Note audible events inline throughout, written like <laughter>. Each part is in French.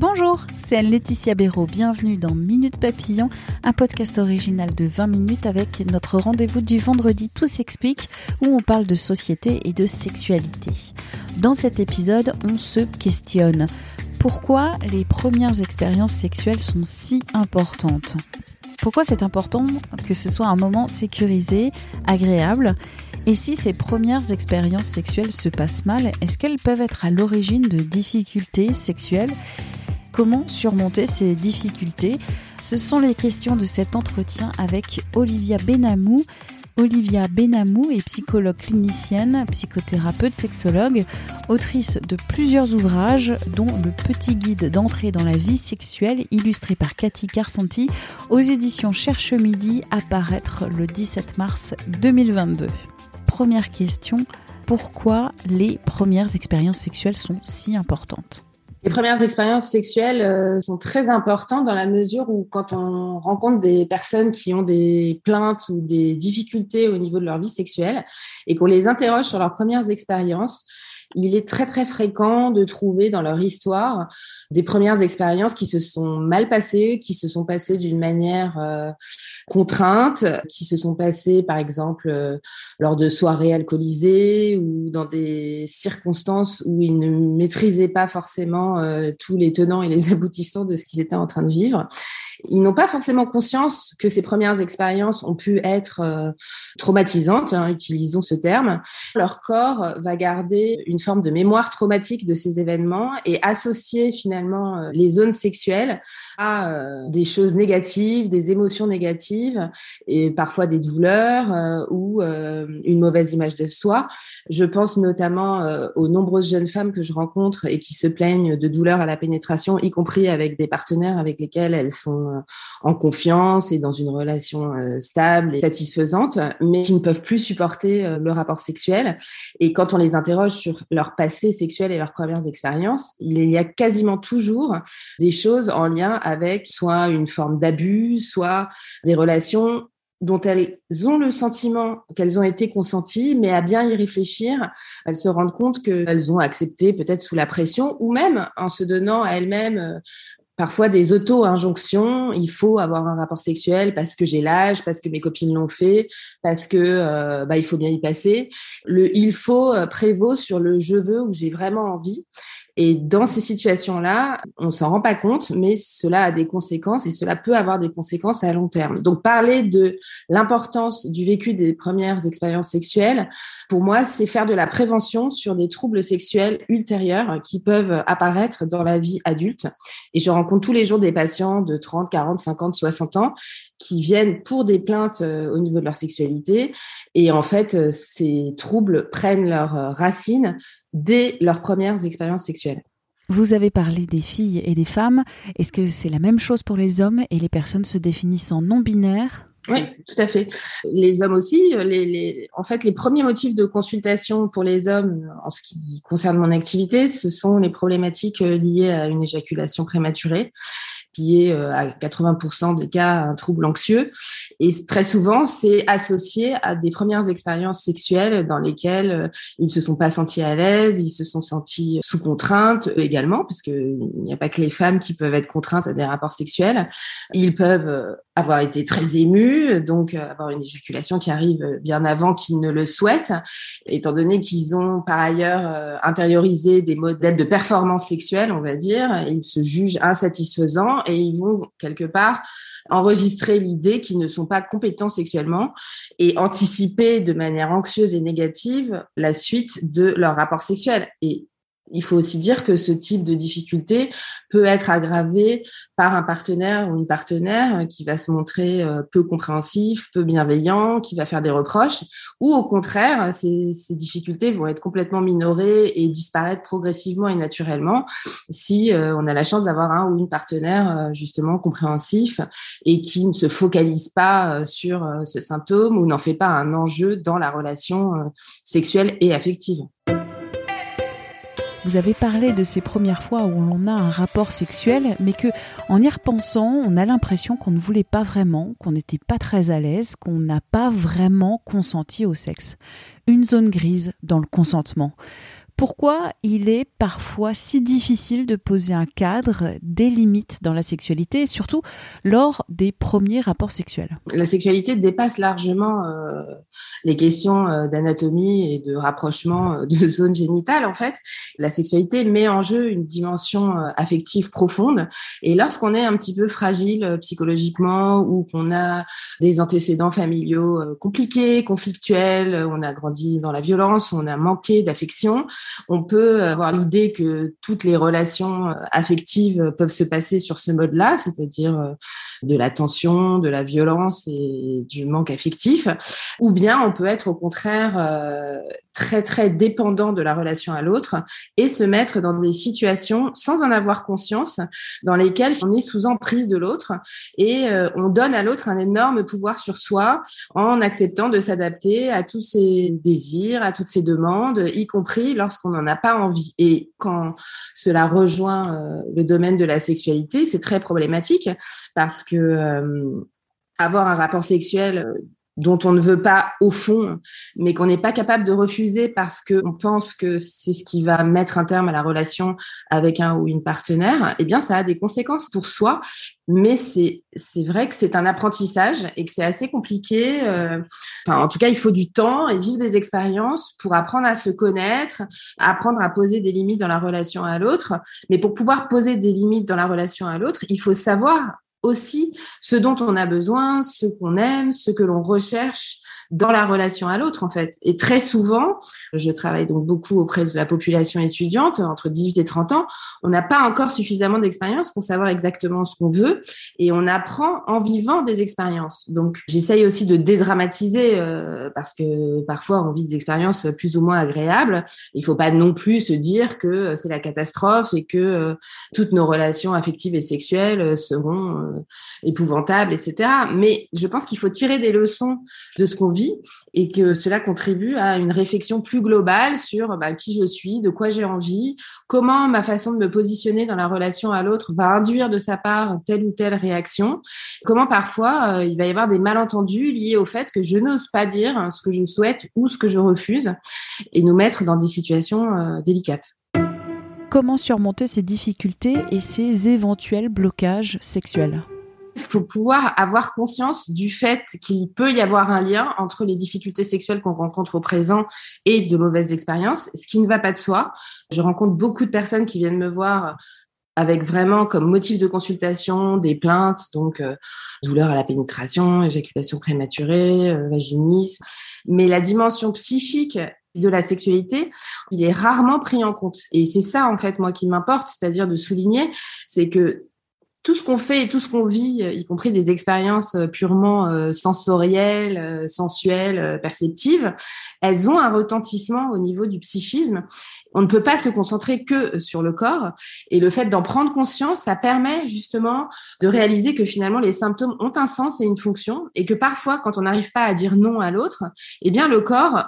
Bonjour, c'est Anne-Laetitia Béraud. Bienvenue dans Minute Papillon, un podcast original de 20 minutes avec notre rendez-vous du vendredi Tout s'explique où on parle de société et de sexualité. Dans cet épisode, on se questionne. Pourquoi les premières expériences sexuelles sont si importantes? Pourquoi c'est important que ce soit un moment sécurisé, agréable? Et si ces premières expériences sexuelles se passent mal, est-ce qu'elles peuvent être à l'origine de difficultés sexuelles? Comment surmonter ces difficultés Ce sont les questions de cet entretien avec Olivia Benamou. Olivia Benamou est psychologue clinicienne, psychothérapeute, sexologue, autrice de plusieurs ouvrages, dont Le petit guide d'entrée dans la vie sexuelle, illustré par Cathy Carsanti, aux éditions Cherche Midi, à paraître le 17 mars 2022. Première question, pourquoi les premières expériences sexuelles sont si importantes? Les premières expériences sexuelles euh, sont très importantes dans la mesure où quand on rencontre des personnes qui ont des plaintes ou des difficultés au niveau de leur vie sexuelle et qu'on les interroge sur leurs premières expériences, il est très très fréquent de trouver dans leur histoire des premières expériences qui se sont mal passées, qui se sont passées d'une manière euh, contrainte, qui se sont passées par exemple euh, lors de soirées alcoolisées ou dans des circonstances où ils ne maîtrisaient pas forcément euh, tous les tenants et les aboutissants de ce qu'ils étaient en train de vivre. Ils n'ont pas forcément conscience que ces premières expériences ont pu être traumatisantes, hein, utilisons ce terme. Leur corps va garder une forme de mémoire traumatique de ces événements et associer finalement euh, les zones sexuelles à euh, des choses négatives, des émotions négatives et parfois des douleurs ou une mauvaise image de soi. Je pense notamment aux nombreuses jeunes femmes que je rencontre et qui se plaignent de douleurs à la pénétration, y compris avec des partenaires avec lesquels elles sont euh, en confiance et dans une relation euh, stable et satisfaisante, mais qui ne peuvent plus supporter euh, le rapport sexuel. Et quand on les interroge sur leur passé sexuel et leurs premières expériences, il y a quasiment toujours des choses en lien avec soit une forme d'abus, soit des relations dont elles ont le sentiment qu'elles ont été consenties, mais à bien y réfléchir, elles se rendent compte qu'elles ont accepté peut-être sous la pression ou même en se donnant à elles-mêmes parfois des auto-injonctions. Il faut avoir un rapport sexuel parce que j'ai l'âge, parce que mes copines l'ont fait, parce que euh, bah, il faut bien y passer. Le il faut euh, prévaut sur le je veux ou j'ai vraiment envie. Et dans ces situations-là, on s'en rend pas compte, mais cela a des conséquences et cela peut avoir des conséquences à long terme. Donc, parler de l'importance du vécu des premières expériences sexuelles, pour moi, c'est faire de la prévention sur des troubles sexuels ultérieurs qui peuvent apparaître dans la vie adulte. Et je rencontre tous les jours des patients de 30, 40, 50, 60 ans qui viennent pour des plaintes euh, au niveau de leur sexualité. Et en fait, euh, ces troubles prennent leurs euh, racines dès leurs premières expériences sexuelles. Vous avez parlé des filles et des femmes. Est-ce que c'est la même chose pour les hommes et les personnes se définissant non binaires oui, tout à fait. Les hommes aussi. Les, en fait, les premiers motifs de consultation pour les hommes, en ce qui concerne mon activité, ce sont les problématiques liées à une éjaculation prématurée qui est euh, à 80% des cas un trouble anxieux. Et très souvent, c'est associé à des premières expériences sexuelles dans lesquelles euh, ils se sont pas sentis à l'aise, ils se sont sentis sous contrainte également, parce qu'il n'y a pas que les femmes qui peuvent être contraintes à des rapports sexuels. Ils peuvent euh, avoir été très émus, donc avoir une éjaculation qui arrive bien avant qu'ils ne le souhaitent, étant donné qu'ils ont par ailleurs intériorisé des modèles de performance sexuelle, on va dire, ils se jugent insatisfaisants et ils vont quelque part enregistrer l'idée qu'ils ne sont pas compétents sexuellement et anticiper de manière anxieuse et négative la suite de leur rapport sexuel. Et Il faut aussi dire que ce type de difficulté peut être aggravé par un partenaire ou une partenaire qui va se montrer euh, peu compréhensif, peu bienveillant, qui va faire des reproches, ou au contraire, ces, difficultés vont être complètement minorées et disparaître progressivement et naturellement si euh, on a la chance d'avoir un ou une partenaire euh, justement compréhensif et qui ne se focalise pas sur ce symptôme ou n'en fait pas un enjeu dans la relation sexuelle et affective. Vous avez parlé de ces premières fois où on a un rapport sexuel, mais que en y repensant, on a l'impression qu'on ne voulait pas vraiment, qu'on n'était pas très à l'aise, qu'on n'a pas vraiment consenti au sexe. Une zone grise dans le consentement pourquoi il est parfois si difficile de poser un cadre, des limites dans la sexualité, surtout lors des premiers rapports sexuels? La sexualité dépasse largement euh, les questions euh, d'anatomie et de rapprochement euh, de <laughs> zones génitales. En fait, la sexualité met en jeu une dimension affective profonde. Et lorsqu'on est un petit peu fragile psychologiquement ou qu'on a des antécédents familiaux compliqués, conflictuels, on a grandi dans la violence, on a manqué d'affection, on peut avoir l'idée que toutes les relations euh, affectives peuvent se passer sur ce mode-là, c'est-à-dire euh, de la tension, de la violence et du manque affectif, ou bien on peut être au contraire euh, très très dépendant de la relation à l'autre et se mettre dans des situations sans en avoir conscience dans lesquelles on est sous emprise de l'autre et on donne à l'autre un énorme pouvoir sur soi en acceptant de s'adapter à tous ses désirs, à toutes ses demandes, y compris lorsqu'on on n'en a pas envie. Et quand cela rejoint euh, le domaine de la sexualité, c'est très problématique parce que euh, avoir un rapport sexuel euh, dont on ne veut pas au fond, mais qu'on n'est pas capable de refuser parce qu'on pense que c'est ce qui va mettre un terme à la relation avec un ou une partenaire, eh bien, ça a des conséquences pour soi. Mais c'est vrai que c'est un apprentissage et que c'est assez compliqué. Euh, enfin, en tout cas, il faut du temps et vivre des expériences pour apprendre à se connaître, apprendre à poser des limites dans la relation à l'autre. Mais pour pouvoir poser des limites dans la relation à l'autre, il faut savoir aussi ce dont on a besoin, ce qu'on aime, ce que l'on recherche dans la relation à l'autre en fait. Et très souvent, je travaille donc beaucoup auprès de la population étudiante entre 18 et 30 ans, on n'a pas encore suffisamment d'expérience pour savoir exactement ce qu'on veut et on apprend en vivant des expériences. Donc j'essaye aussi de dédramatiser euh, parce que parfois on vit des expériences plus ou moins agréables. Il faut pas non plus se dire que c'est la catastrophe et que euh, toutes nos relations affectives et sexuelles seront euh, épouvantables, etc. Mais je pense qu'il faut tirer des leçons de ce qu'on vit et que cela contribue à une réflexion plus globale sur bah, qui je suis, de quoi j'ai envie, comment ma façon de me positionner dans la relation à l'autre va induire de sa part telle ou telle réaction, comment parfois euh, il va y avoir des malentendus liés au fait que je n'ose pas dire ce que je souhaite ou ce que je refuse et nous mettre dans des situations euh, délicates. Comment surmonter ces difficultés et ces éventuels blocages sexuels? Il faut pouvoir avoir conscience du fait qu'il peut y avoir un lien entre les difficultés sexuelles qu'on rencontre au présent et de mauvaises expériences, ce qui ne va pas de soi. Je rencontre beaucoup de personnes qui viennent me voir avec vraiment comme motif de consultation des plaintes, donc euh, douleur à la pénétration, éjaculation prématurée, euh, vaginisme. Mais la dimension psychique de la sexualité, il est rarement pris en compte. Et c'est ça, en fait, moi, qui m'importe, c'est-à-dire de souligner, c'est que tout ce qu'on fait et tout ce qu'on vit, euh, y compris des expériences euh, purement euh, sensorielles, sensuelles, perceptives, elles ont un retentissement au niveau du psychisme. On ne peut pas se concentrer que sur le corps. Et le fait d'en prendre conscience, ça permet justement de réaliser que finalement les symptômes ont un sens et une fonction et que parfois, quand on n'arrive pas à dire non à l'autre, eh bien, le corps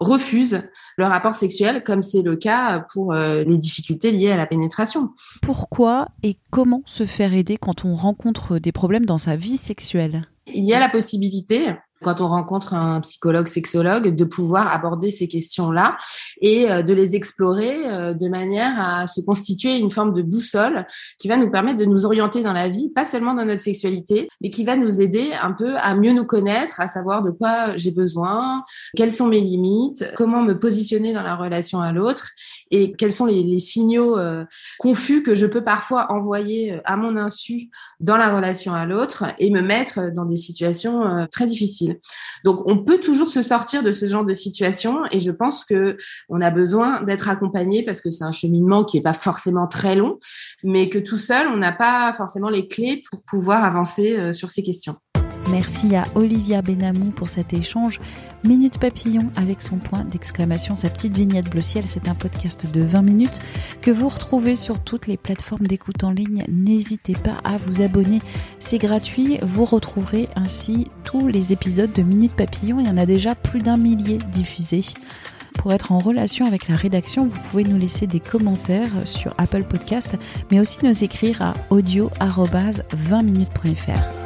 refusent le rapport sexuel, comme c'est le cas pour euh, les difficultés liées à la pénétration. Pourquoi et comment se faire aider quand on rencontre des problèmes dans sa vie sexuelle? Il y a la possibilité quand on rencontre un psychologue, sexologue, de pouvoir aborder ces questions-là et euh, de les explorer euh, de manière à se constituer une forme de boussole qui va nous permettre de nous orienter dans la vie, pas seulement dans notre sexualité, mais qui va nous aider un peu à mieux nous connaître, à savoir de quoi j'ai besoin, quelles sont mes limites, comment me positionner dans la relation à l'autre et quels sont les, signaux euh, confus que je peux parfois envoyer à mon insu dans la relation à l'autre et me mettre dans des situations très difficiles. Donc, on peut toujours se sortir de ce genre de situation et je pense que on a besoin d'être accompagné parce que c'est un cheminement qui est pas forcément très long, mais que tout seul, on n'a pas forcément les clés pour pouvoir avancer euh, sur ces questions. Merci à Olivia Benamou pour cet échange. Minute Papillon avec son point d'exclamation, sa petite vignette bleu ciel, c'est un podcast de 20 minutes que vous retrouvez sur toutes les plateformes d'écoute en ligne. N'hésitez pas à vous abonner, c'est gratuit. Vous retrouverez ainsi tous les épisodes de Minute Papillon. Il y en a déjà plus d'un millier diffusés. Pour être en relation avec la rédaction, vous pouvez nous laisser des commentaires sur Apple Podcast, mais aussi nous écrire à audio-20minutes.fr.